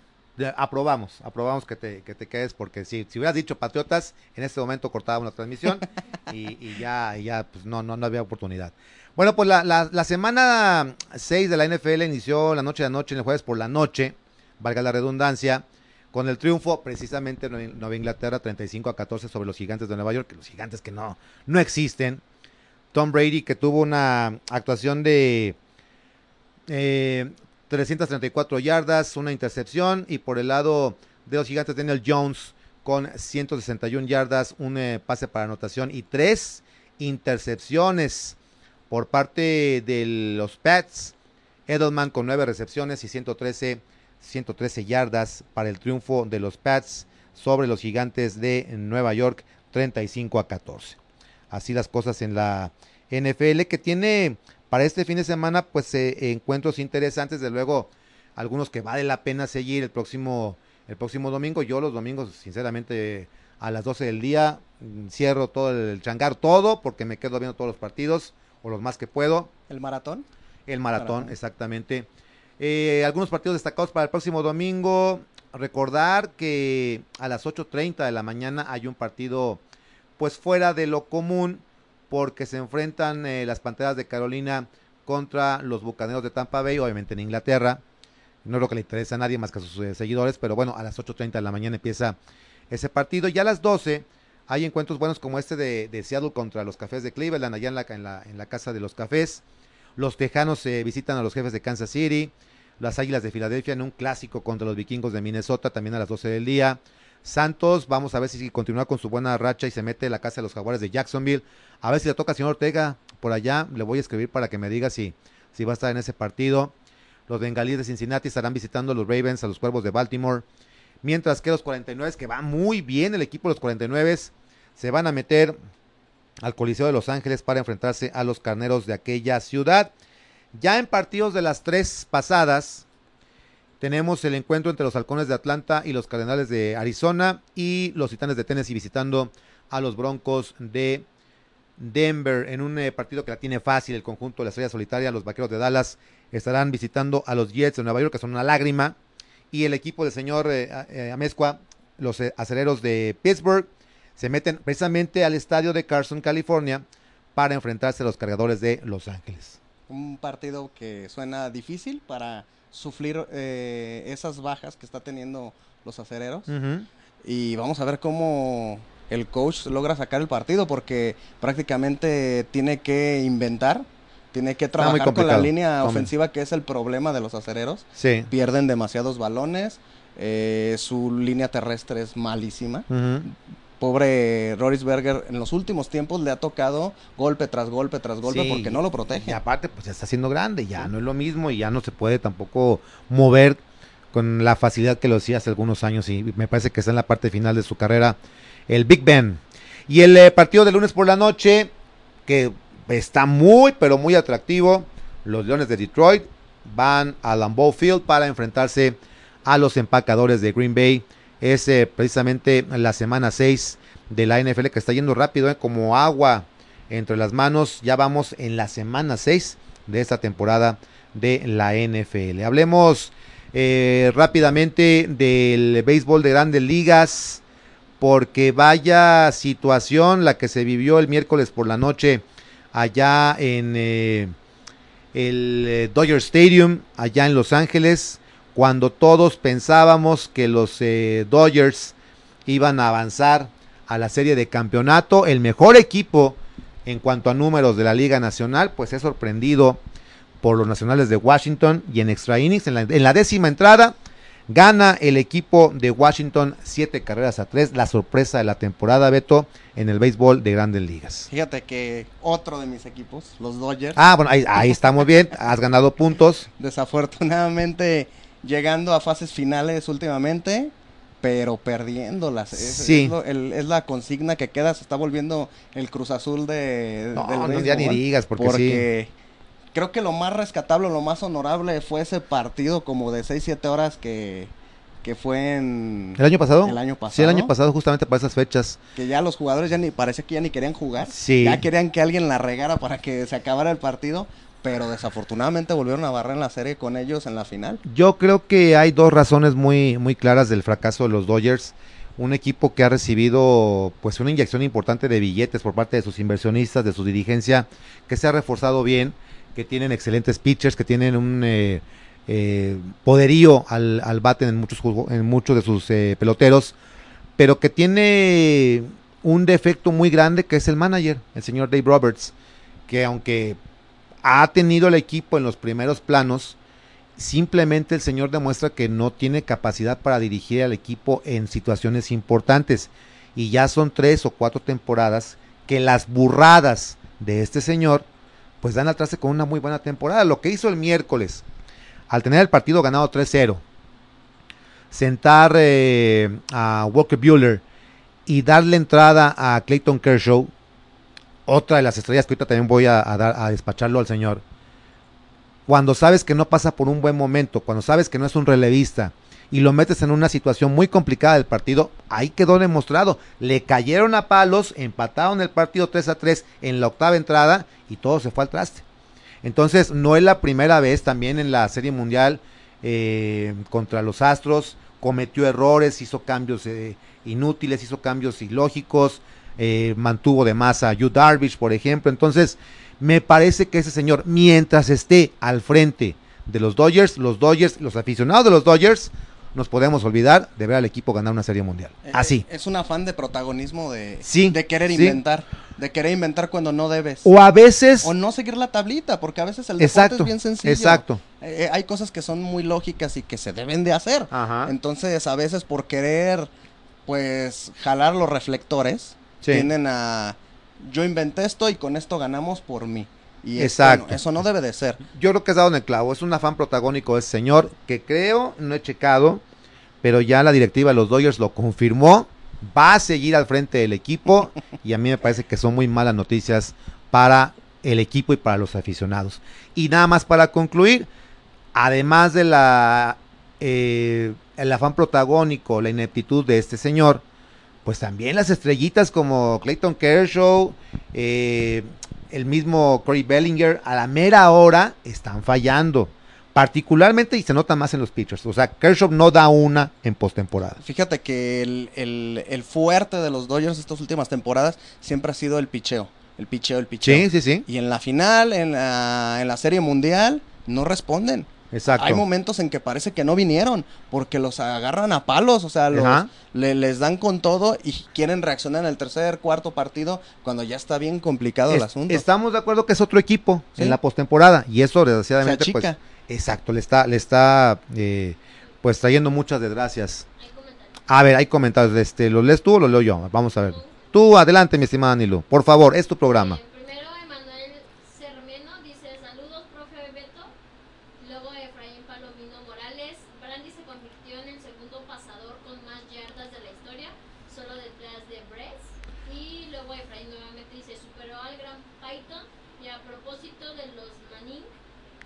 aprobamos, aprobamos que te, que te quedes porque si, si hubieras dicho Patriotas, en este momento cortábamos la transmisión y, ya, ya pues no, no, no había oportunidad. Bueno, pues la, la, la semana 6 de la NFL inició la noche de anoche, en el jueves por la noche, valga la redundancia, con el triunfo precisamente en Nueva Inglaterra 35 a 14 sobre los gigantes de Nueva York, los gigantes que no, no existen. Tom Brady que tuvo una actuación de 334 eh, yardas, una intercepción y por el lado de los gigantes Daniel Jones con 161 yardas, un eh, pase para anotación y tres intercepciones por parte de los Pats. Edelman con nueve recepciones y 113 113 yardas para el triunfo de los Pats sobre los gigantes de Nueva York, 35 a 14. Así las cosas en la NFL que tiene para este fin de semana pues eh, encuentros interesantes, de luego algunos que vale la pena seguir el próximo el próximo domingo. Yo los domingos sinceramente a las 12 del día mm, cierro todo el changar todo porque me quedo viendo todos los partidos o los más que puedo. ¿El maratón? El maratón, exactamente. Eh, algunos partidos destacados para el próximo domingo. Recordar que a las 8.30 de la mañana hay un partido pues fuera de lo común porque se enfrentan eh, las Panteras de Carolina contra los Bucaneros de Tampa Bay, obviamente en Inglaterra. No es lo que le interesa a nadie más que a sus eh, seguidores, pero bueno, a las 8.30 de la mañana empieza ese partido. Ya a las 12 hay encuentros buenos como este de, Seattle contra los Cafés de Cleveland, allá en la, en la, en la casa de los Cafés. Los Tejanos eh, visitan a los jefes de Kansas City. Las Águilas de Filadelfia en un clásico contra los Vikingos de Minnesota también a las 12 del día. Santos, vamos a ver si continúa con su buena racha y se mete en la casa de los Jaguares de Jacksonville. A ver si le toca al señor Ortega por allá. Le voy a escribir para que me diga si, si va a estar en ese partido. Los Bengalíes de Cincinnati estarán visitando a los Ravens, a los Cuervos de Baltimore. Mientras que los 49, que va muy bien el equipo de los 49, se van a meter al Coliseo de Los Ángeles para enfrentarse a los carneros de aquella ciudad. Ya en partidos de las tres pasadas, tenemos el encuentro entre los halcones de Atlanta y los cardenales de Arizona y los titanes de Tennessee visitando a los broncos de Denver en un eh, partido que la tiene fácil el conjunto de la estrella solitaria. Los vaqueros de Dallas estarán visitando a los Jets de Nueva York, que son una lágrima. Y el equipo del señor eh, eh, Amezcua, los eh, acereros de Pittsburgh, se meten precisamente al estadio de Carson, California, para enfrentarse a los cargadores de Los Ángeles. Un partido que suena difícil para sufrir eh, esas bajas que está teniendo los acereros. Y vamos a ver cómo el coach logra sacar el partido porque prácticamente tiene que inventar, tiene que trabajar con la línea ofensiva que es el problema de los acereros. Sí. Pierden demasiados balones, eh, su línea terrestre es malísima. Pobre Rorisberger en los últimos tiempos le ha tocado golpe tras golpe tras golpe Sí, porque no lo Y protege. aparte, pues ya está siendo grande, ya no es lo mismo y ya no se puede tampoco mover con la facilidad que lo hacía hace algunos años y me parece que está en la parte final de su carrera el Big Ben. Y el eh, partido de lunes por la noche, que está muy, pero muy atractivo, los Leones de Detroit van a Lambeau Field para enfrentarse a los empacadores de Green Bay. Es eh, precisamente la semana 6 de la NFL que está yendo rápido, eh, como agua entre las manos. Ya vamos en la semana 6 de esta temporada de la NFL. Hablemos eh, rápidamente del béisbol de grandes ligas, porque vaya situación la que se vivió el miércoles por la noche allá en el Dodger Stadium, allá en Los Ángeles, cuando todos pensábamos que los eh, Dodgers iban a avanzar a la serie de campeonato, el mejor equipo en cuanto a números de la Liga Nacional, pues es sorprendido por los Nacionales de Washington y en extra innings, en la, en la décima entrada, gana el equipo de Washington siete carreras a tres, la sorpresa de la temporada, Beto, en el béisbol de grandes ligas. Fíjate que otro de mis equipos, los Dodgers, Ah, bueno, ahí, ahí estamos bien, has ganado puntos. desafortunadamente llegando a fases finales últimamente, pero perdiéndolas. Es, Sí. es lo- el- es la consigna que queda, se está volviendo el Cruz Azul de, No, del no, ya ni digas, porque, porque creo que lo más rescatable, lo más honorable fue ese partido como de 6-7 horas que, que fue en... ¿El año pasado? El año Sí, el año pasado. pasado, justamente para esas fechas. Que ya los jugadores ya ni parece que ya ni querían jugar. Sí. Ya querían que alguien la regara para que se acabara el partido. Pero desafortunadamente volvieron a barrer en la serie con ellos en la final. Yo creo que hay dos razones muy, muy claras del fracaso de los Dodgers. Un equipo que ha recibido pues una inyección importante de billetes por parte de sus inversionistas, de su dirigencia, que se ha reforzado bien, que tienen excelentes pitchers, que tienen un eh, eh, poderío al, al bate en muchos, en muchos de sus eh, peloteros, pero que tiene un defecto muy grande que es el manager, el señor Dave Roberts, que aunque ha tenido el equipo en los primeros planos, simplemente el señor demuestra que no tiene capacidad para dirigir al equipo en situaciones importantes. Y ya son tres o cuatro temporadas que las burradas de este señor pues dan al traste con una muy buena temporada. Lo que hizo el miércoles, al tener el partido ganado 3-0, sentar eh, a Walker Bueller y darle entrada a Clayton Kershaw, otra de las estrellas que ahorita también voy a, dar, a despacharlo al señor. Cuando sabes que no pasa por un buen momento, cuando sabes que no es un relevista y lo metes en una situación muy complicada del partido, ahí quedó demostrado. Le cayeron a palos, empataron el partido 3 a 3 en la octava entrada y todo se fue al traste. Entonces, no es la primera vez también en la Serie Mundial eh, contra los Astros. Cometió errores, hizo cambios eh, inútiles, hizo cambios ilógicos, eh, mantuvo de más a Yu Darvish, por ejemplo. Entonces, me parece que ese señor, mientras esté al frente de los Dodgers, los Dodgers, los aficionados de los Dodgers, nos podemos olvidar de ver al equipo ganar una serie mundial. Eh, Así. Es un afán de protagonismo de, Sí, de querer sí. inventar. De querer inventar cuando no debes. O a veces... O no seguir la tablita, porque a veces el deporte Exacto, es bien sencillo. exacto. Eh, hay cosas que son muy lógicas y que se deben de hacer. Ajá. Entonces, a veces por querer, pues, jalar los reflectores, Sí. tienden a... Yo inventé esto y con esto ganamos por mí. Y Exacto. bueno, eso no debe de ser. Yo creo que has dado en el clavo. Es un afán protagónico de ese señor que creo, no he checado, pero ya la directiva de los Dodgers lo confirmó. Va a seguir al frente del equipo y a mí me parece que son muy malas noticias para el equipo y para los aficionados. Y nada más para concluir, además de la eh, el afán protagónico, la ineptitud de este señor, pues también las estrellitas como Clayton Kershaw, eh, el mismo Corey Bellinger, a la mera hora están fallando. Particularmente y se nota más en los pitchers. O sea, Kershaw no da una en postemporada. Fíjate que el, el- el fuerte de los Dodgers estas últimas temporadas siempre ha sido el picheo. El picheo, el picheo. Sí, sí, sí. Y en la final, en la, en la serie mundial, no responden. Exacto. Hay momentos en que parece que no vinieron porque los agarran a palos, o sea, los, le- les dan con todo y quieren reaccionar en el tercer, cuarto partido cuando ya está bien complicado el asunto. Estamos de acuerdo que es otro equipo Sí. en la postemporada y eso desgraciadamente pues exacto le está le está eh, pues trayendo muchas desgracias. Hay comentarios. A ver, hay comentarios, este, ¿los lees tú o los leo yo? Vamos a ver. Tú adelante, mi estimada Nilu. Por favor, es tu programa. Eh, primero Emanuel Cermeno dice saludos profe Beto. Luego Efraín Palomino Morales. Brandy se convirtió en el segundo pasador con más yardas de la historia, solo detrás de Bress. Y luego Efraín nuevamente dice superó al gran Python y a propósito de los Manning.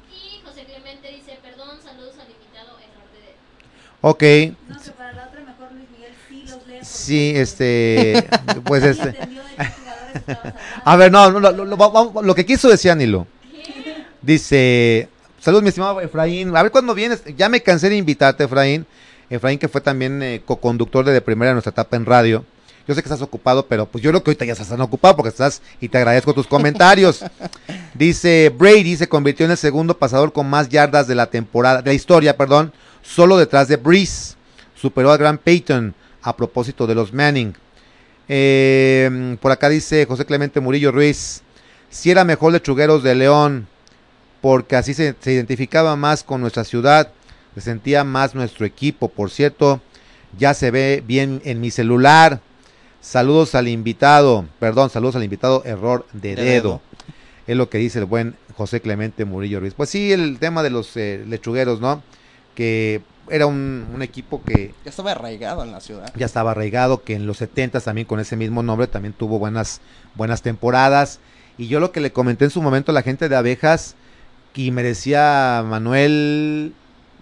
Y José Clemente dice perdón, saludos al invitado error de Ok, No, que para la otra mejor Luis Miguel sí los lee. sí, este, pues este. de. A ver, no, no, lo, lo- lo- que quiso decir Nilo. Dice, saludos mi estimado Efraín, a ver cuándo vienes, ya me cansé de invitarte Efraín, Efraín que fue también eh, co-conductor de, de primera en nuestra etapa en radio, yo sé que estás ocupado, pero pues yo creo que ahorita ya estás tan ocupado porque estás y te agradezco tus comentarios. Dice, Brady se convirtió en el segundo pasador con más yardas de la temporada, de la historia, perdón, solo detrás de Breeze, superó al gran Peyton a propósito de los Manning. Eh, por acá dice José Clemente Murillo Ruiz, si era mejor lechugueros de León, porque así se, se identificaba más con nuestra ciudad, se sentía más nuestro equipo. Por cierto, ya se ve bien en mi celular. Saludos al invitado, perdón, saludos al invitado, error de, De dedo. dedo. Es lo que dice el buen José Clemente Murillo Ruiz. Pues sí, el tema de los eh, lechugueros, ¿no? Que era un, un equipo que Ya estaba arraigado en la ciudad. ya estaba arraigado, que en los 70 también con ese mismo nombre también tuvo buenas, buenas temporadas. Y yo lo que le comenté en su momento a la gente de abejas, y me decía Manuel,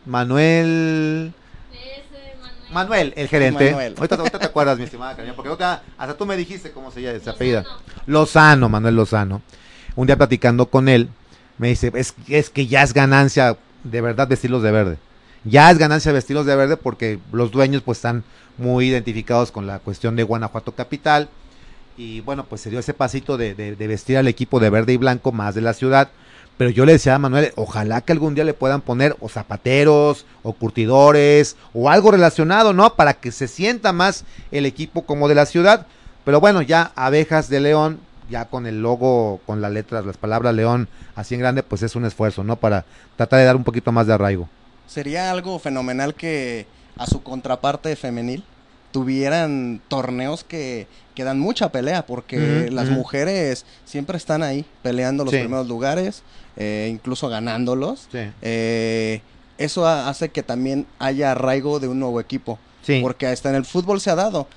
Manuel, Ese Manuel. Manuel, el gerente. Manuel. Ahorita, ahorita te acuerdas, mi estimada Karina, porque ahorita hasta tú me dijiste cómo se llama, se Lozano. apellida. Lozano, Manuel Lozano. Un día platicando con él, me dice, es, es que ya es ganancia de verdad vestirlos de verde. Ya es ganancia vestirlos de verde porque los dueños pues están muy identificados con la cuestión de Guanajuato Capital. Y bueno, pues se dio ese pasito de, de- de vestir al equipo de verde y blanco más de la ciudad. Pero yo le decía a Manuel, ojalá que algún día le puedan poner o zapateros, o curtidores, o algo relacionado, ¿no? Para que se sienta más el equipo como de la ciudad. Pero bueno, ya abejas de León, ya con el logo, con las letras, las palabras León así en grande, pues es un esfuerzo, ¿no? Para tratar de dar un poquito más de arraigo. Sería algo fenomenal que a su contraparte femenil tuvieran torneos que, que dan mucha pelea, porque las mujeres siempre están ahí peleando los Sí. primeros lugares, eh, incluso ganándolos. Sí. Eh, eso ha- hace que también haya arraigo de un nuevo equipo, Sí. porque hasta en el fútbol se ha dado.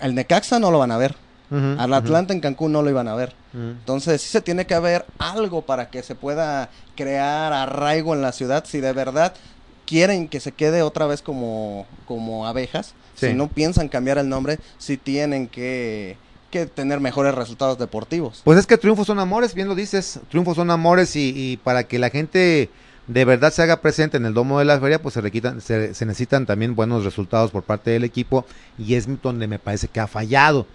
El Necaxa no lo van a ver, al Atlanta en Cancún no lo iban a ver. Entonces sí se tiene que haber algo para que se pueda crear arraigo en la ciudad si de verdad quieren que se quede otra vez como, como abejas. Sí. Si no piensan cambiar el nombre, sí tienen que, que tener mejores resultados deportivos. Pues es que triunfos son amores, bien lo dices. Triunfos son amores y, y para que la gente de verdad se haga presente en el domo de la feria, pues se, requitan, se, se necesitan también buenos resultados por parte del equipo y es donde me parece que ha fallado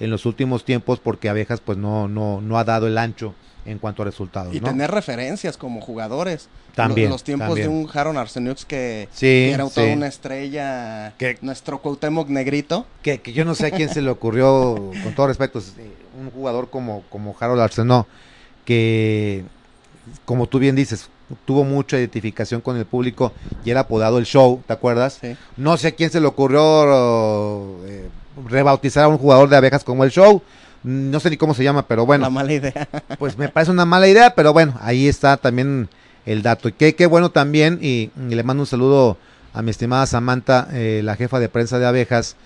en los últimos tiempos porque Abejas pues no, no, no ha dado el ancho en cuanto a resultados. Y ¿no? tener referencias como jugadores. También, Los, los tiempos también. de un Haron Arseniux que, Sí, era toda sí. una estrella. Que- Nuestro Cuauhtémoc Negrito. que, que yo no sé a quién se le ocurrió, con todo respeto, es, un jugador como, como Harold Arsenó, que, como tú bien dices, tuvo mucha identificación con el público y era apodado el show, ¿te acuerdas? Sí. No sé a quién se le ocurrió eh, rebautizar a un jugador de abejas como el show. No sé ni cómo se llama, pero bueno, La mala idea. pues me parece una mala idea, pero bueno, ahí está también el dato. Y qué, qué bueno también, y, y le mando un saludo a mi estimada Samantha, eh, la jefa de prensa de abejas.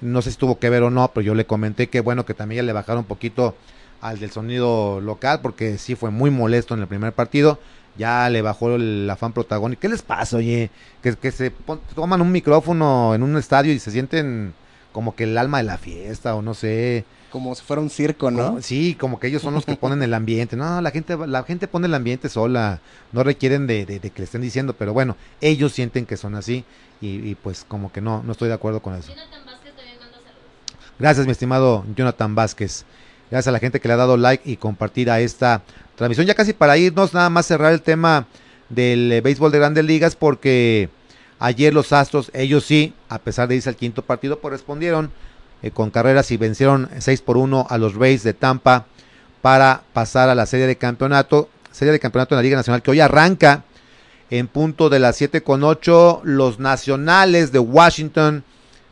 No sé si tuvo que ver o no, pero yo le comenté que bueno que también ya le bajaron un poquito al del sonido local, porque sí fue muy molesto en el primer partido. ya le bajó el afán protagónico. ¿Qué les pasa, oye? Que, que se toman un micrófono en un estadio y se sienten como que el alma de la fiesta o no sé. Como si fuera un circo, ¿no? Como- Sí, como que ellos son los que ponen el ambiente. No, la gente, la gente pone el ambiente sola. No requieren de, de- de que le estén diciendo, pero bueno, ellos sienten que son así y, y pues como que no, no estoy de acuerdo con eso. Jonathan Vázquez también manda saludos. Gracias, mi estimado Jonathan Vázquez. Gracias a la gente que le ha dado like y compartir a esta transmisión. Ya casi para irnos, nada más cerrar el tema del eh, béisbol de grandes ligas, porque ayer los Astros, ellos sí, a pesar de irse al quinto partido, pues respondieron eh, con carreras y vencieron 6 por 1 a los Rays de Tampa para pasar a la serie de campeonato. Serie de campeonato en la Liga Nacional que hoy arranca en punto de las 7 con 8. Los nacionales de Washington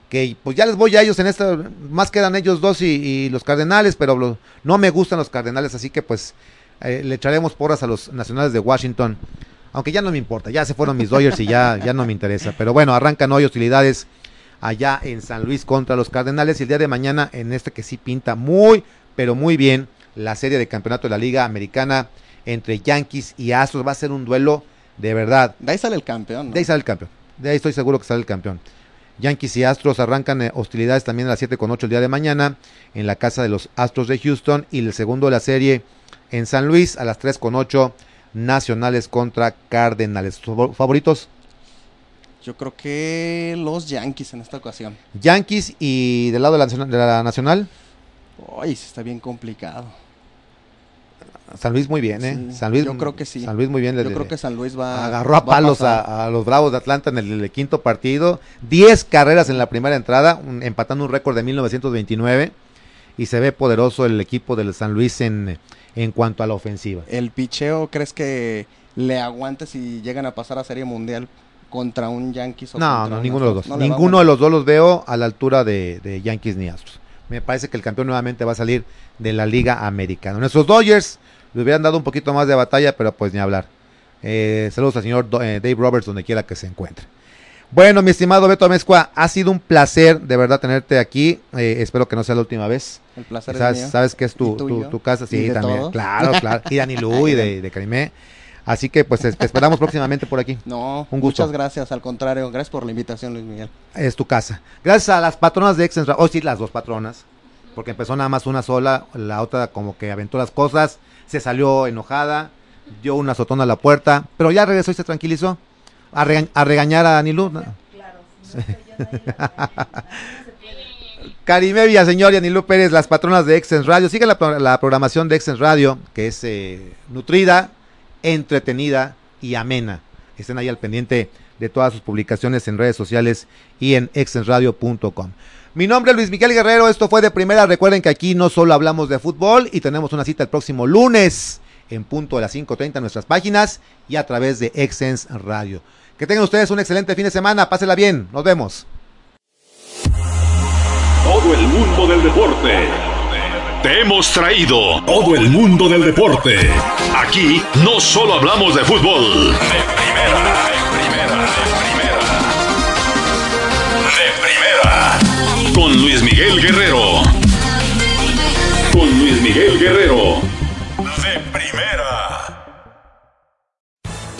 que pues ya les voy a ellos en esta, más quedan ellos dos y, los Cardenales, pero no me gustan los Cardenales, así que pues eh, le echaremos porras a los Nacionales de Washington, aunque ya no me importa, ya se fueron mis Dodgers y ya, ya no me interesa, pero bueno, arrancan hoy hostilidades allá en San Luis contra los Cardenales y el día de mañana en este que sí pinta muy, pero muy bien la serie de campeonato de la Liga Americana entre Yankees y Astros, va a ser un duelo de verdad, De ahí sale el campeón. ¿no? de ahí sale el campeón. De ahí estoy seguro que sale el campeón. Yankees y Astros arrancan eh, hostilidades también a las 7 con 8 el día de mañana en la casa de los Astros de Houston y el segundo de la serie en San Luis a las 3 con 8 Nacionales contra Cardenales. ¿Tus favor- favoritos? Yo creo que los Yankees en esta ocasión. Yankees y del lado de la, nacional- de la Nacional, Ay, está bien complicado. San Luis muy bien, ¿eh? Sí, San Luis, yo creo que sí. San Luis muy bien. le- Yo creo que San Luis va agarró a palos a, a los Bravos de Atlanta en el, el quinto partido. 10 carreras en la primera entrada, un- empatando un récord de 1929. Y se ve poderoso el equipo del San Luis en, en cuanto a la ofensiva. ¿El picheo crees que le aguante si llegan a pasar a Serie Mundial contra un Yankees o No, no, un ninguno de los dos. No ninguno de los dos los veo a la altura de, de Yankees ni Astros. Me parece que el campeón nuevamente va a salir de la Liga Americana. Nuestros Dodgers le hubieran dado un poquito más de batalla, pero pues ni hablar. Eh, saludos al señor eh, Dave Roberts, donde quiera que se encuentre. Bueno, mi estimado Beto Amezcua, ha sido un placer de verdad tenerte aquí. Eh, espero que no sea la última vez. El placer sabes, es mío. sabes que es tu, casa, ¿Y sí, también. todos? Claro, claro. Y Dani Lu y de, de Carimé. Así que pues te esperamos próximamente por aquí. No, Un gusto. muchas gracias, al contrario, gracias por la invitación, Luis Miguel. Es tu casa. Gracias a las patronas de Exens Oh, sí, las dos patronas. Porque empezó nada más una sola, la otra como que aventó las cosas, se salió enojada, dio una azotona a la puerta, pero ya regresó y se tranquilizó. A, regañ- a regañar a Anilú. ¿no? Claro, si no. Karime Villaseñor y Anilú Pérez, las patronas de Exens Radio. Sigan la programación de Exens Radio, que es eh, nutrida, entretenida y amena. Estén ahí al pendiente de todas sus publicaciones en redes sociales y en exensradio.com. Mi nombre es Luis Miguel Guerrero, esto fue de primera. Recuerden que aquí no solo hablamos de fútbol y tenemos una cita el próximo lunes en punto de las 5.30 en nuestras páginas y a través de Exens Radio. Que tengan ustedes un excelente fin de semana, pásela bien, nos vemos. Todo el mundo del deporte. Te hemos traído todo el mundo del deporte. Aquí no solo hablamos de fútbol. De primera, de primera, de primera. De primera. Con Luis Miguel Guerrero. Con Luis Miguel Guerrero. De primera.